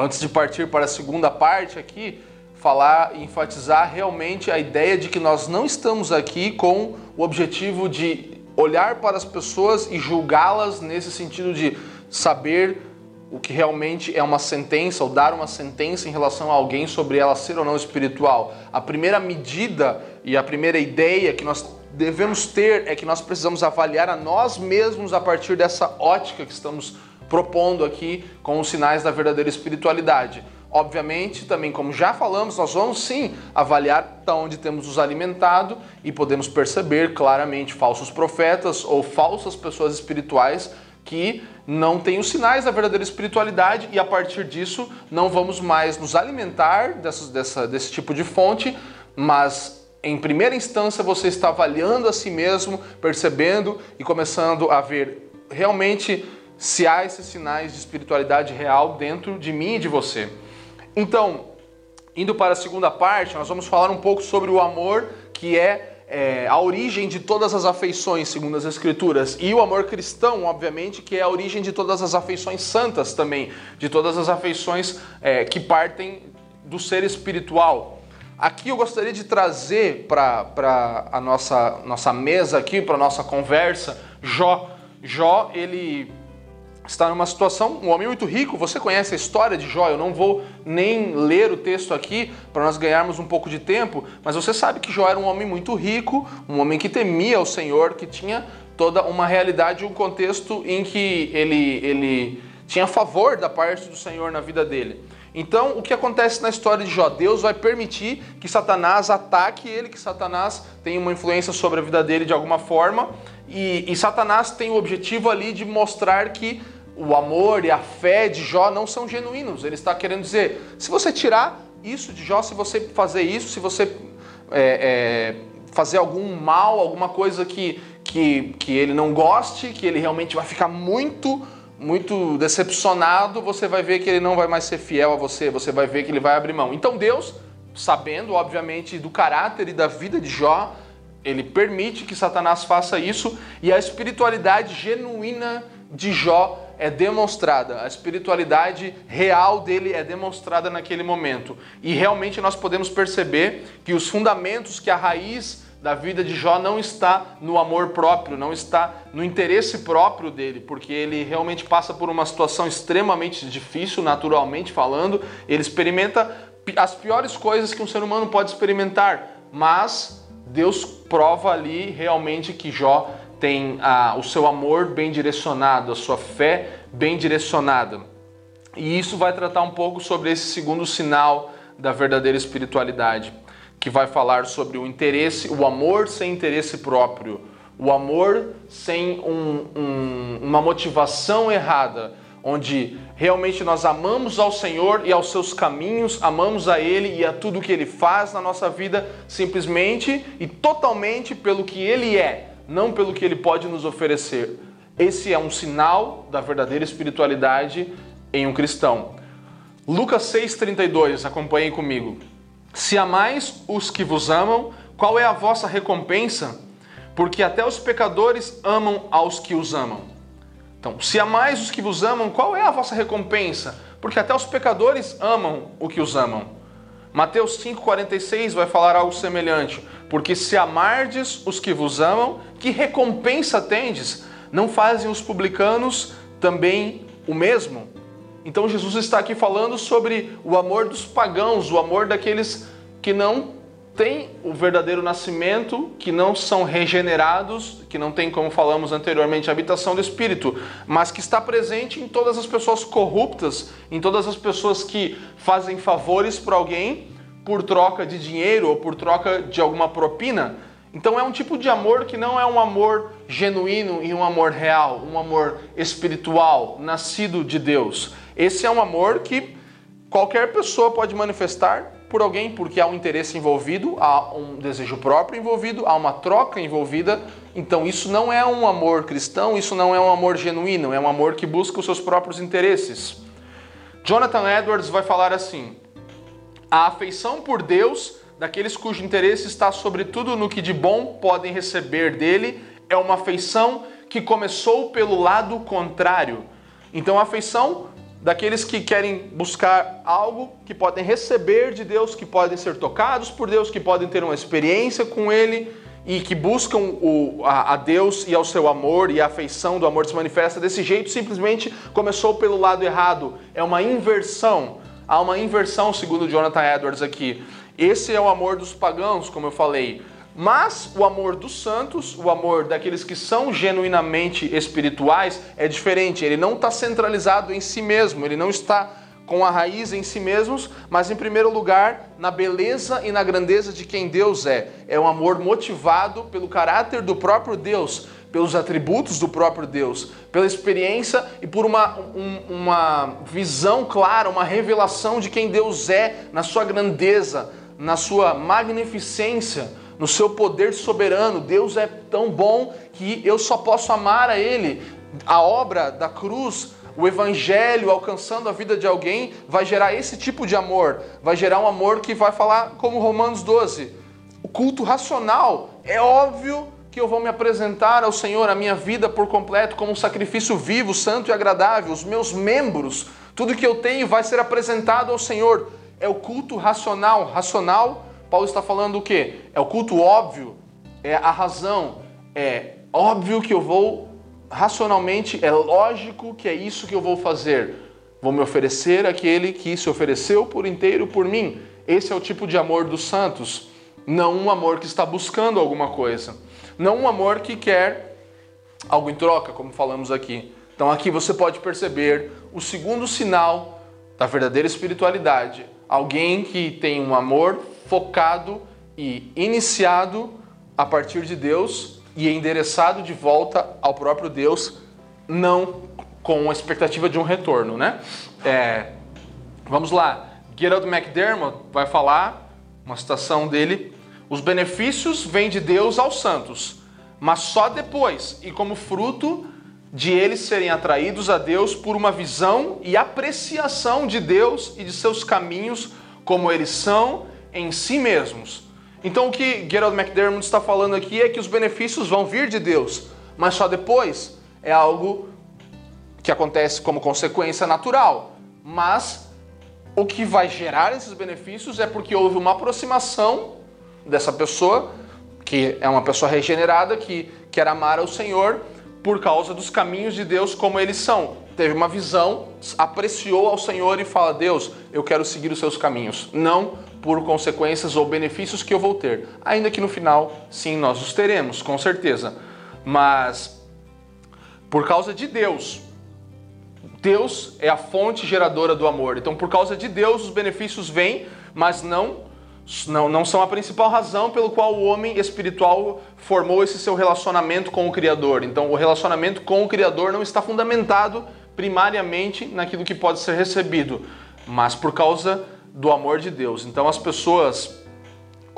antes de partir para a segunda parte aqui, falar e enfatizar realmente a ideia de que nós não estamos aqui com o objetivo de olhar para as pessoas e julgá-las nesse sentido de saber o que realmente é uma sentença ou dar uma sentença em relação a alguém sobre ela ser ou não espiritual. A primeira medida e a primeira ideia que nós devemos ter é que nós precisamos avaliar a nós mesmos a partir dessa ótica que estamos propondo aqui com os sinais da verdadeira espiritualidade. Obviamente, também como já falamos, nós vamos sim avaliar de onde temos nos alimentado e podemos perceber claramente falsos profetas ou falsas pessoas espirituais que não têm os sinais da verdadeira espiritualidade e a partir disso não vamos mais nos alimentar dessa, desse tipo de fonte, mas em primeira instância você está avaliando a si mesmo, percebendo e começando a ver realmente se há esses sinais de espiritualidade real dentro de mim e de você. Então, indo para a segunda parte, nós vamos falar um pouco sobre o amor, que é, é, a origem de todas as afeições, segundo as Escrituras, e o amor cristão, obviamente, que é a origem de todas as afeições santas também, de todas as afeições é, que partem do ser espiritual. Aqui eu gostaria de trazer para a nossa, nossa mesa aqui, para a nossa conversa, Jó. Jó, ele está numa situação, um homem muito rico, você conhece a história de Jó, eu não vou nem ler o texto aqui para nós ganharmos um pouco de tempo, mas você sabe que Jó era um homem muito rico, um homem que temia o Senhor, que tinha toda uma realidade, um contexto em que ele, ele tinha favor da parte do Senhor na vida dele. Então, o que acontece na história de Jó? Deus vai permitir que Satanás ataque ele, que Satanás tenha uma influência sobre a vida dele de alguma forma, e, e Satanás tem o objetivo ali de mostrar que o amor e a fé de Jó não são genuínos. Ele está querendo dizer: se você tirar isso de Jó, se você fazer isso, se você é, é, fazer algum mal, alguma coisa que, que, que ele não goste, que ele realmente vai ficar muito, muito decepcionado, você vai ver que ele não vai mais ser fiel a você, você vai ver que ele vai abrir mão. Então Deus, sabendo, obviamente, do caráter e da vida de Jó, ele permite que Satanás faça isso e a espiritualidade genuína de Jó é demonstrada, a espiritualidade real dele é demonstrada naquele momento. E realmente nós podemos perceber que os fundamentos, que a raiz da vida de Jó não está no amor próprio, não está no interesse próprio dele, porque ele realmente passa por uma situação extremamente difícil, naturalmente falando. Ele experimenta as piores coisas que um ser humano pode experimentar, mas Deus prova ali realmente que Jó tem o seu amor bem direcionado, a sua fé bem direcionada. E isso vai tratar um pouco sobre esse segundo sinal da verdadeira espiritualidade, que vai falar sobre o interesse, o amor sem interesse próprio, o amor sem um, um, uma motivação errada, onde realmente nós amamos ao Senhor e aos seus caminhos, amamos a Ele e a tudo que Ele faz na nossa vida, simplesmente e totalmente pelo que Ele é, não pelo que ele pode nos oferecer. Esse é um sinal da verdadeira espiritualidade em um cristão. Lucas 6,32, acompanhem comigo. Se amais os que vos amam, qual é a vossa recompensa? Porque até os pecadores amam aos que os amam. Então, se amais os que vos amam, qual é a vossa recompensa? Porque até os pecadores amam o que os amam. Mateus 5,46 vai falar algo semelhante. Porque se amardes os que vos amam, que recompensa tendes? Não fazem os publicanos também o mesmo? Então Jesus está aqui falando sobre o amor dos pagãos, o amor daqueles que não têm o verdadeiro nascimento, que não são regenerados, que não tem, como falamos anteriormente, a habitação do Espírito, mas que está presente em todas as pessoas corruptas, em todas as pessoas que fazem favores para alguém por troca de dinheiro ou por troca de alguma propina. Então é um tipo de amor que não é um amor genuíno e um amor real, um amor espiritual, nascido de Deus. Esse é um amor que qualquer pessoa pode manifestar por alguém, porque há um interesse envolvido, há um desejo próprio envolvido, há uma troca envolvida. Então isso não é um amor cristão, isso não é um amor genuíno, é um amor que busca os seus próprios interesses. Jonathan Edwards vai falar assim: a afeição por Deus daqueles cujo interesse está sobretudo no que de bom podem receber dele, é uma afeição que começou pelo lado contrário. Então, a afeição daqueles que querem buscar algo que podem receber de Deus, que podem ser tocados por Deus, que podem ter uma experiência com Ele e que buscam o, a, a, Deus e ao seu amor e a afeição do amor se manifesta desse jeito, simplesmente começou pelo lado errado. É uma inversão. Há uma inversão, segundo Jonathan Edwards aqui. Esse é o amor dos pagãos, como eu falei. Mas o amor dos santos, o amor daqueles que são genuinamente espirituais, é diferente. Ele não está centralizado em si mesmo, ele não está com a raiz em si mesmos, mas em primeiro lugar na beleza e na grandeza de quem Deus é. É um amor motivado pelo caráter do próprio Deus, pelos atributos do próprio Deus, pela experiência e por uma, um, uma visão clara, uma revelação de quem Deus é na sua grandeza, na sua magnificência, no seu poder soberano. Deus é tão bom que eu só posso amar a Ele. A obra da cruz, o evangelho alcançando a vida de alguém, vai gerar esse tipo de amor. Vai gerar um amor que vai falar como Romanos 12. O culto racional é óbvio que eu vou me apresentar ao Senhor, a minha vida por completo, como um sacrifício vivo, santo e agradável. Os meus membros, tudo que eu tenho vai ser apresentado ao Senhor é o culto racional. Racional, Paulo está falando o quê? É o culto óbvio, é a razão. É óbvio que eu vou racionalmente, é lógico que é isso que eu vou fazer. Vou me oferecer àquele que se ofereceu por inteiro por mim. Esse é o tipo de amor dos santos, não um amor que está buscando alguma coisa, não um amor que quer algo em troca, como falamos aqui. Então aqui você pode perceber o segundo sinal da verdadeira espiritualidade, alguém que tem um amor focado e iniciado a partir de Deus e é endereçado de volta ao próprio Deus, não com a expectativa de um retorno, né? É, vamos lá, Gerald McDermott vai falar, uma citação dele, os benefícios vêm de Deus aos santos, mas só depois e como fruto de eles serem atraídos a Deus por uma visão e apreciação de Deus e de seus caminhos como eles são em si mesmos. Então o que Gerald McDermott está falando aqui é que os benefícios vão vir de Deus, mas só depois é algo que acontece como consequência natural. Mas o que vai gerar esses benefícios é porque houve uma aproximação dessa pessoa, que é uma pessoa regenerada, que quer amar ao Senhor por causa dos caminhos de Deus como eles são. Teve uma visão, apreciou ao Senhor e fala: Deus, eu quero seguir os seus caminhos, não por consequências ou benefícios que eu vou ter. Ainda que no final, sim, nós os teremos, com certeza. Mas por causa de Deus, Deus é a fonte geradora do amor. Então, por causa de Deus, os benefícios vêm, mas não não, não são a principal razão pelo qual o homem espiritual formou esse seu relacionamento com o Criador. Então, o relacionamento com o Criador não está fundamentado primariamente naquilo que pode ser recebido, mas por causa do amor de Deus. Então, as pessoas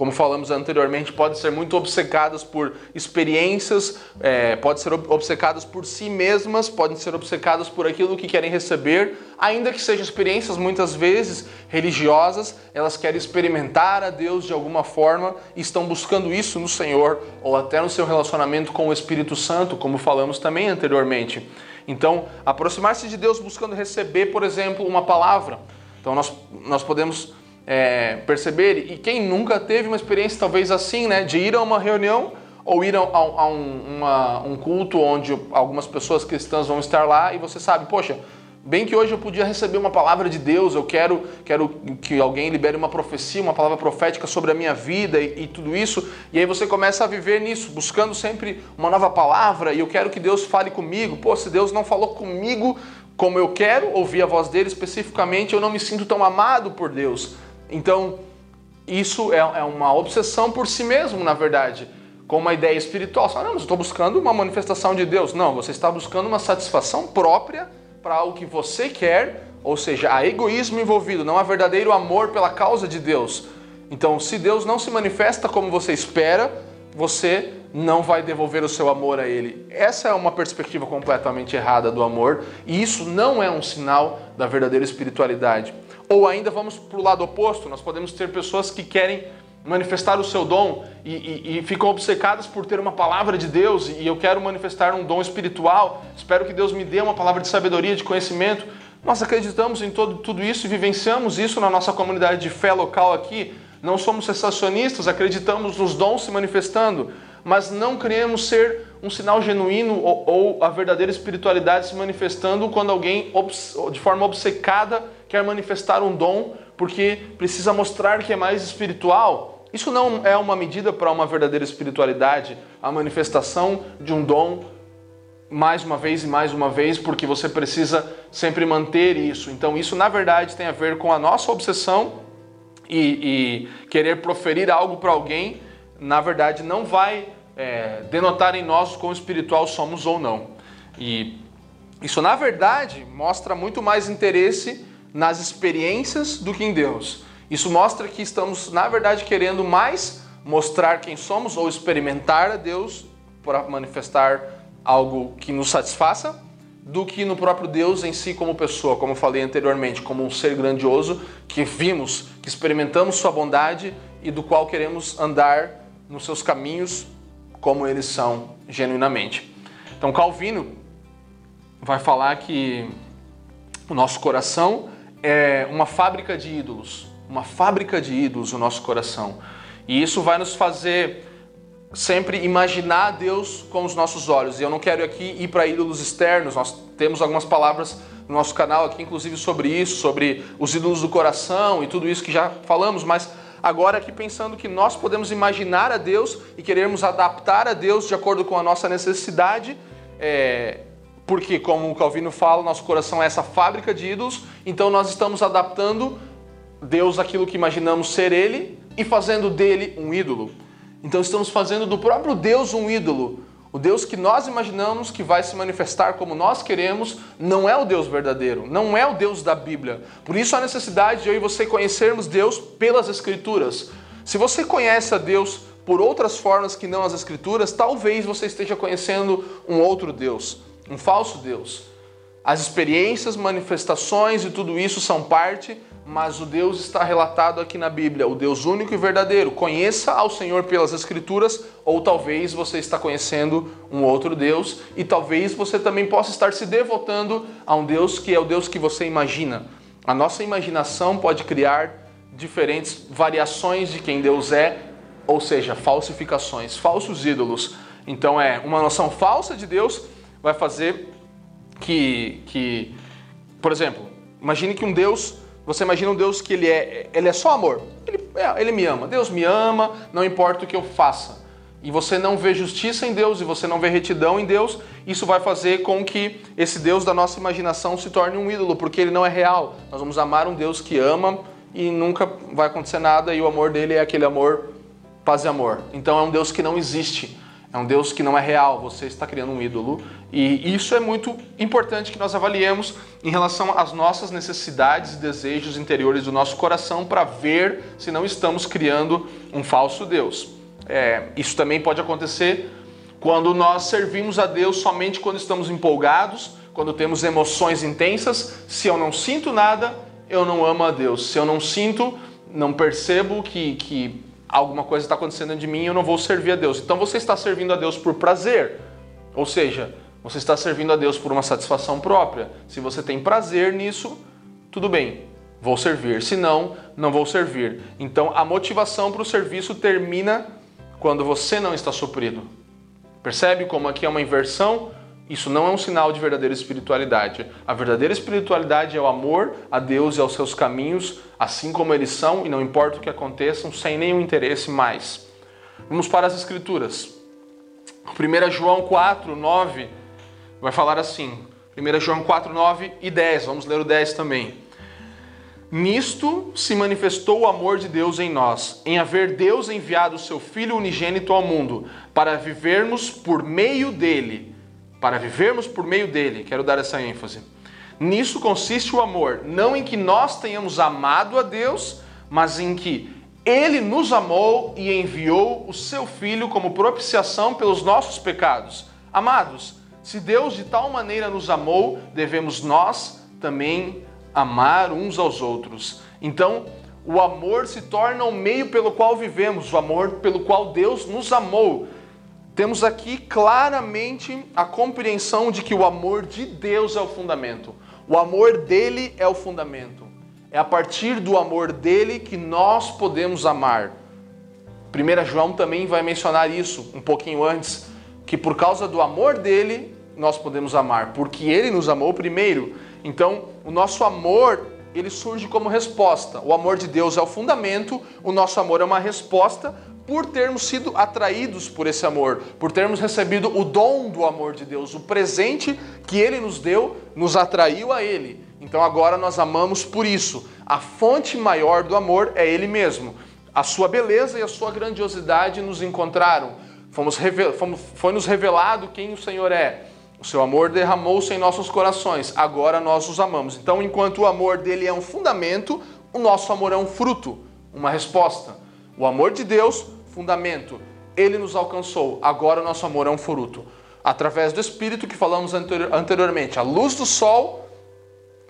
como falamos anteriormente, podem ser muito obcecadas por experiências, é, podem ser obcecadas por si mesmas, podem ser obcecadas por aquilo que querem receber, ainda que sejam experiências muitas vezes religiosas, elas querem experimentar a Deus de alguma forma e estão buscando isso no Senhor ou até no seu relacionamento com o Espírito Santo, como falamos também anteriormente. Então, aproximar-se de Deus buscando receber, por exemplo, uma palavra. Então, nós, nós podemos é, perceber, e quem nunca teve uma experiência talvez assim, né, de ir a uma reunião ou ir a, a um, uma, um culto onde algumas pessoas cristãs vão estar lá e você sabe, poxa, Bem que hoje eu podia receber uma palavra de Deus, eu quero, quero que alguém libere uma profecia, uma palavra profética sobre a minha vida e, e, tudo isso. E aí você começa a viver nisso, buscando sempre uma nova palavra e eu quero que Deus fale comigo. Pô, se Deus não falou comigo como eu quero ouvir a voz dele especificamente, eu não me sinto tão amado por Deus. Então, isso é, é uma obsessão por si mesmo, na verdade, com uma ideia espiritual. Você fala, não, mas eu estou buscando uma manifestação de Deus. Não, você está buscando uma satisfação própria para o que você quer, ou seja, há egoísmo envolvido, não há verdadeiro amor pela causa de Deus. Então, se Deus não se manifesta como você espera, você não vai devolver o seu amor a Ele. Essa é uma perspectiva completamente errada do amor e isso não é um sinal da verdadeira espiritualidade. Ou ainda vamos para o lado oposto, nós podemos ter pessoas que querem manifestar o seu dom e, e, e, ficam obcecadas por ter uma palavra de Deus e eu quero manifestar um dom espiritual, espero que Deus me dê uma palavra de sabedoria, de conhecimento. Nós acreditamos em todo, tudo isso e vivenciamos isso na nossa comunidade de fé local aqui. Não somos sensacionistas, acreditamos nos dons se manifestando, mas não queremos ser um sinal genuíno ou, ou a verdadeira espiritualidade se manifestando quando alguém de forma obcecada quer manifestar um dom porque precisa mostrar que é mais espiritual. Isso não é uma medida para uma verdadeira espiritualidade, a manifestação de um dom mais uma vez e mais uma vez, porque você precisa sempre manter isso. Então, isso na verdade tem a ver com a nossa obsessão e, e querer proferir algo para alguém, na verdade não vai é, denotar em nós quão espiritual somos ou não. E isso na verdade mostra muito mais interesse nas experiências do que em Deus. Isso mostra que estamos, na verdade, querendo mais mostrar quem somos ou experimentar a Deus para manifestar algo que nos satisfaça do que no próprio Deus em si como pessoa, como falei anteriormente, como um ser grandioso que vimos, que experimentamos sua bondade e do qual queremos andar nos seus caminhos como eles são genuinamente. Então Calvino vai falar que o nosso coração é uma fábrica de ídolos uma fábrica de ídolos no nosso coração. E isso vai nos fazer sempre imaginar Deus com os nossos olhos. E eu não quero aqui ir para ídolos externos, nós temos algumas palavras no nosso canal aqui, inclusive sobre isso, sobre os ídolos do coração e tudo isso que já falamos, mas agora aqui pensando que nós podemos imaginar a Deus e queremos adaptar a Deus de acordo com a nossa necessidade. É, porque, como o Calvino fala, nosso coração é essa fábrica de ídolos, então nós estamos adaptando Deus aquilo que imaginamos ser Ele e fazendo dele um ídolo. Então estamos fazendo do próprio Deus um ídolo. O Deus que nós imaginamos que vai se manifestar como nós queremos não é o Deus verdadeiro, não é o Deus da Bíblia. Por isso a necessidade de eu e você conhecermos Deus pelas Escrituras. Se você conhece a Deus por outras formas que não as Escrituras, talvez você esteja conhecendo um outro Deus, um falso Deus. As experiências, manifestações e tudo isso são parte mas o Deus está relatado aqui na Bíblia, o Deus único e verdadeiro. Conheça ao Senhor pelas Escrituras, ou talvez você está conhecendo um outro Deus, e talvez você também possa estar se devotando a um Deus que é o Deus que você imagina. A nossa imaginação pode criar diferentes variações de quem Deus é, ou seja, falsificações, falsos ídolos. Então é uma noção falsa de Deus vai fazer que, que por exemplo, imagine que um Deus você imagina um Deus que ele é, ele é só amor. Ele, é, ele me ama. Deus me ama, não importa o que eu faça. E você não vê justiça em Deus e você não vê retidão em Deus, isso vai fazer com que esse Deus da nossa imaginação se torne um ídolo, porque ele não é real. Nós vamos amar um Deus que ama e nunca vai acontecer nada, e o amor dele é aquele amor, paz e amor. Então é um Deus que não existe. É um Deus que não é real, você está criando um ídolo. E isso é muito importante que nós avaliemos em relação às nossas necessidades e desejos interiores do nosso coração para ver se não estamos criando um falso Deus. É, isso também pode acontecer quando nós servimos a Deus somente quando estamos empolgados, quando temos emoções intensas. Se eu não sinto nada, eu não amo a Deus. Se eu não sinto, não percebo que, que alguma coisa está acontecendo de mim e eu não vou servir a Deus. Então você está servindo a Deus por prazer, ou seja, você está servindo a Deus por uma satisfação própria. Se você tem prazer nisso, tudo bem, vou servir. Se não, não vou servir. Então a motivação para o serviço termina quando você não está suprido. Percebe como aqui é uma inversão? Isso não é um sinal de verdadeira espiritualidade. A verdadeira espiritualidade é o amor a Deus e aos seus caminhos, assim como eles são, e não importa o que aconteçam, sem nenhum interesse mais. Vamos para as Escrituras. 1 João 4, 9 vai falar assim. 1 João 4, 9 e 10. Vamos ler o 10 também. Nisto se manifestou o amor de Deus em nós, em haver Deus enviado o seu Filho unigênito ao mundo, para vivermos por meio dele. Para vivermos por meio dele, quero dar essa ênfase. Nisso consiste o amor, não em que nós tenhamos amado a Deus, mas em que ele nos amou e enviou o seu Filho como propiciação pelos nossos pecados. Amados, se Deus de tal maneira nos amou, devemos nós também amar uns aos outros. Então, o amor se torna o meio pelo qual vivemos, o amor pelo qual Deus nos amou. Temos aqui claramente a compreensão de que o amor de Deus é o fundamento. O amor dele é o fundamento. É a partir do amor dele que nós podemos amar. 1 João também vai mencionar isso um pouquinho antes, que por causa do amor dele nós podemos amar, porque ele nos amou primeiro. Então, o nosso amor, ele surge como resposta. O amor de Deus é o fundamento, o nosso amor é uma resposta por termos sido atraídos por esse amor, por termos recebido o dom do amor de Deus, o presente que ele nos deu, nos atraiu a ele. Então agora nós amamos por isso. A fonte maior do amor é ele mesmo. A sua beleza e a sua grandiosidade nos encontraram. Fomos, fomos foi nos revelado quem o Senhor é. O seu amor derramou-se em nossos corações, agora nós os amamos. Então, enquanto o amor dele é um fundamento, o nosso amor é um fruto, uma resposta. O amor de Deus, fundamento. Ele nos alcançou, agora o nosso amor é um fruto. Através do Espírito que falamos anteriormente, a luz do sol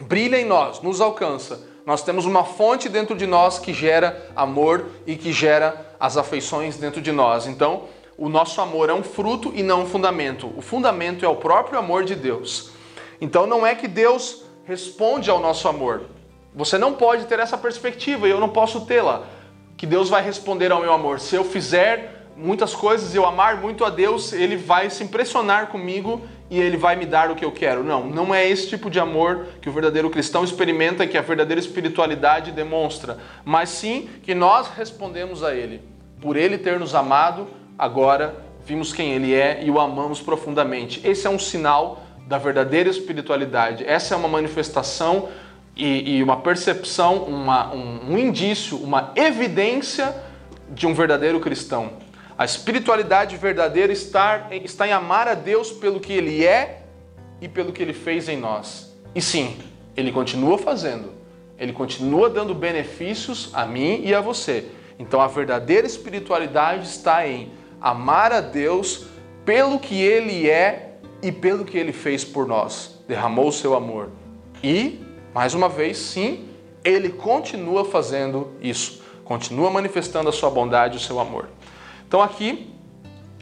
brilha em nós, nos alcança. Nós temos uma fonte dentro de nós que gera amor e que gera as afeições dentro de nós. Então, o nosso amor é um fruto e não um fundamento. O fundamento é o próprio amor de Deus. Então não é que Deus responde ao nosso amor. Você não pode ter essa perspectiva e eu não posso tê-la. Que Deus vai responder ao meu amor. Se eu fizer muitas coisas e eu amar muito a Deus, ele vai se impressionar comigo e ele vai me dar o que eu quero. Não, não é esse tipo de amor que o verdadeiro cristão experimenta, que a verdadeira espiritualidade demonstra, mas sim que nós respondemos a ele. Por ele ter nos amado, agora vimos quem ele é e o amamos profundamente. Esse é um sinal da verdadeira espiritualidade. Essa é uma manifestação e, e uma percepção, uma, um, um indício, uma evidência de um verdadeiro cristão. A espiritualidade verdadeira está, está em amar a Deus pelo que Ele é e pelo que Ele fez em nós. E sim, Ele continua fazendo. Ele continua dando benefícios a mim e a você. Então a verdadeira espiritualidade está em amar a Deus pelo que Ele é e pelo que Ele fez por nós. Derramou o seu amor. E, mais uma vez, sim, Ele continua fazendo isso. Continua manifestando a sua bondade e o seu amor. Então aqui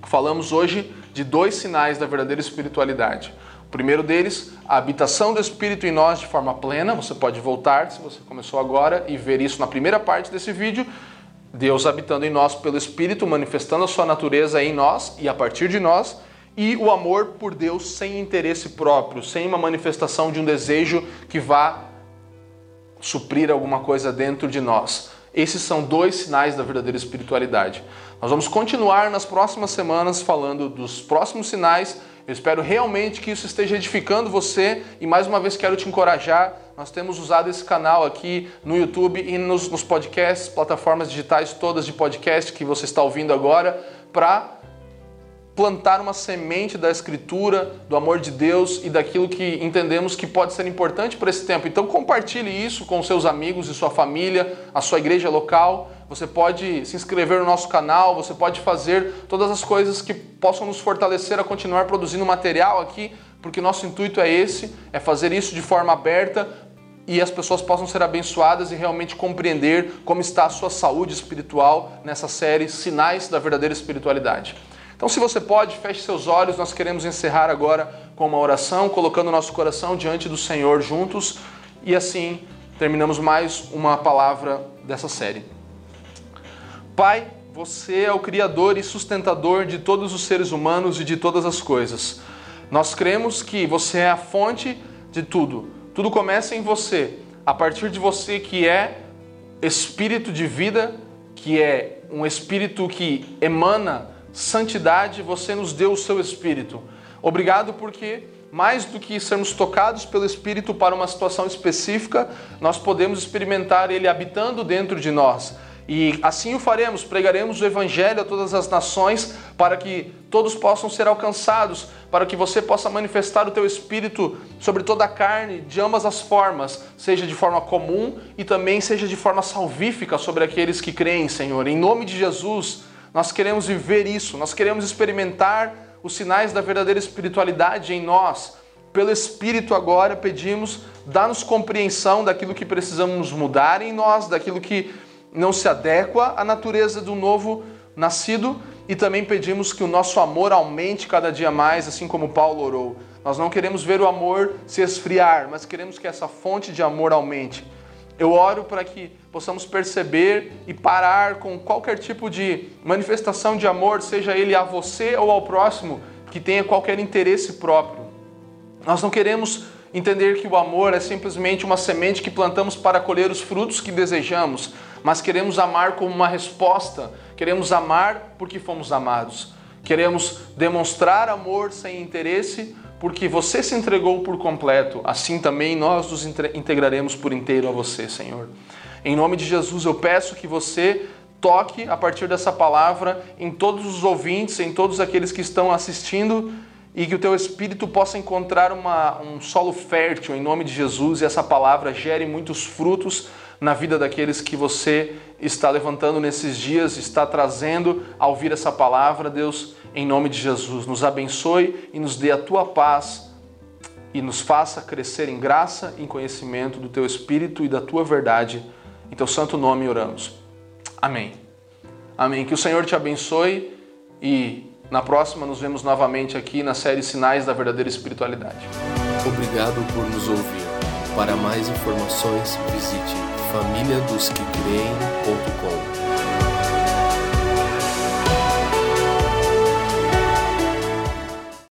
falamos hoje de dois sinais da verdadeira espiritualidade. O primeiro deles, a habitação do Espírito em nós de forma plena. Você pode voltar, se você começou agora, e ver isso na primeira parte desse vídeo. Deus habitando em nós pelo Espírito, manifestando a sua natureza em nós e a partir de nós, e o amor por Deus sem interesse próprio, sem uma manifestação de um desejo que vá suprir alguma coisa dentro de nós. Esses são dois sinais da verdadeira espiritualidade. Nós vamos continuar nas próximas semanas falando dos próximos sinais. Eu espero realmente que isso esteja edificando você e mais uma vez quero te encorajar nós temos usado esse canal aqui no YouTube e nos, nos podcasts, plataformas digitais todas de podcast que você está ouvindo agora, para plantar uma semente da Escritura, do amor de Deus e daquilo que entendemos que pode ser importante para esse tempo. Então compartilhe isso com seus amigos e sua família, a sua igreja local. Você pode se inscrever no nosso canal, você pode fazer todas as coisas que possam nos fortalecer a continuar produzindo material aqui, porque nosso intuito é esse, é fazer isso de forma aberta e as pessoas possam ser abençoadas e realmente compreender como está a sua saúde espiritual nessa série Sinais da Verdadeira Espiritualidade. Então, se você pode, feche seus olhos. Nós queremos encerrar agora com uma oração, colocando nosso coração diante do Senhor juntos e assim terminamos mais uma palavra dessa série. Pai, você é o Criador e sustentador de todos os seres humanos e de todas as coisas. Nós cremos que você é a fonte de tudo. Tudo começa em você, a partir de você que é espírito de vida, que é um espírito que emana santidade, você nos deu o seu espírito. Obrigado porque mais do que sermos tocados pelo Espírito para uma situação específica, nós podemos experimentar Ele habitando dentro de nós. E assim o faremos, pregaremos o Evangelho a todas as nações, para que todos possam ser alcançados, para que você possa manifestar o teu Espírito sobre toda a carne, de ambas as formas, seja de forma comum e também seja de forma salvífica sobre aqueles que creem, Senhor. Em nome de Jesus, nós queremos viver isso, nós queremos experimentar os sinais da verdadeira espiritualidade em nós. Pelo Espírito agora pedimos, dá-nos compreensão daquilo que precisamos mudar em nós, daquilo que não se adequa à natureza do novo nascido e também pedimos que o nosso amor aumente cada dia mais, assim como Paulo orou. Nós não queremos ver o amor se esfriar, mas queremos que essa fonte de amor aumente. Eu oro para que possamos perceber e parar com qualquer tipo de manifestação de amor, seja ele a você ou ao próximo, que tenha qualquer interesse próprio. Nós não queremos entender que o amor é simplesmente uma semente que plantamos para colher os frutos que desejamos, mas queremos amar como uma resposta, queremos amar porque fomos amados. Queremos demonstrar amor sem interesse, porque você se entregou por completo, assim também nós nos integraremos por inteiro a você, Senhor. Em nome de Jesus, eu peço que você toque a partir dessa palavra em todos os ouvintes, em todos aqueles que estão assistindo e que o teu espírito possa encontrar uma, um solo fértil em nome de Jesus e essa palavra gere muitos frutos na vida daqueles que você está levantando nesses dias, está trazendo a ouvir essa palavra, Deus em nome de Jesus. Nos abençoe e nos dê a tua paz e nos faça crescer em graça em conhecimento do teu Espírito e da tua verdade. Em teu santo nome oramos. Amém. Amém. Que o Senhor te abençoe e na próxima nos vemos novamente aqui na série Sinais da Verdadeira Espiritualidade. Obrigado por nos ouvir. Para mais informações, visite famíliadosquecreem.com.